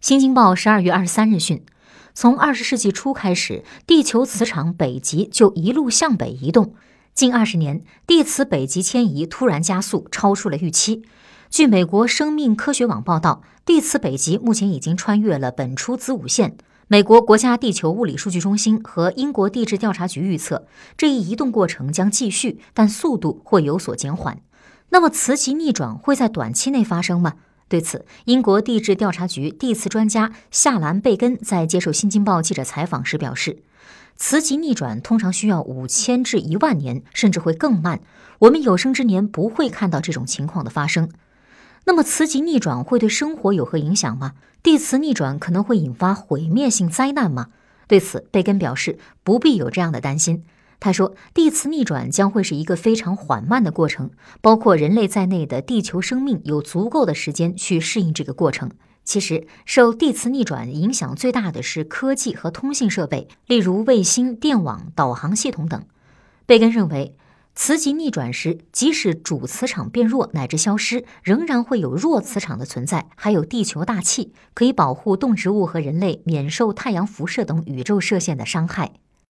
新京报十二月二十三日讯，从二十世纪初开始，地球磁场北极就一路向北移动。近二十年，地磁北极迁移突然加速，超出了预期。据美国生命科学网报道，地磁北极目前已经穿越了本初子午线。美国国家地球物理数据中心和英国地质调查局预测，这一移动过程将继续，但速度会有所减缓。那么，磁极逆转会在短期内发生吗？对此，英国地质调查局地磁专家夏兰贝根在接受《新京报》记者采访时表示，磁极逆转通常需要五千至一万年，甚至会更慢。我们有生之年不会看到这种情况的发生。那么，磁极逆转会对生活有何影响吗？地磁逆转可能会引发毁灭性灾难吗？对此，贝根表示不必有这样的担心。他说，地磁逆转将会是一个非常缓慢的过程，包括人类在内的地球生命有足够的时间去适应这个过程。其实，受地磁逆转影响最大的是科技和通信设备，例如卫星、电网、导航系统等。贝根认为，磁极逆转时，即使主磁场变弱乃至消失，仍然会有弱磁场的存在，还有地球大气可以保护动植物和人类免受太阳辐射等宇宙射线的伤害。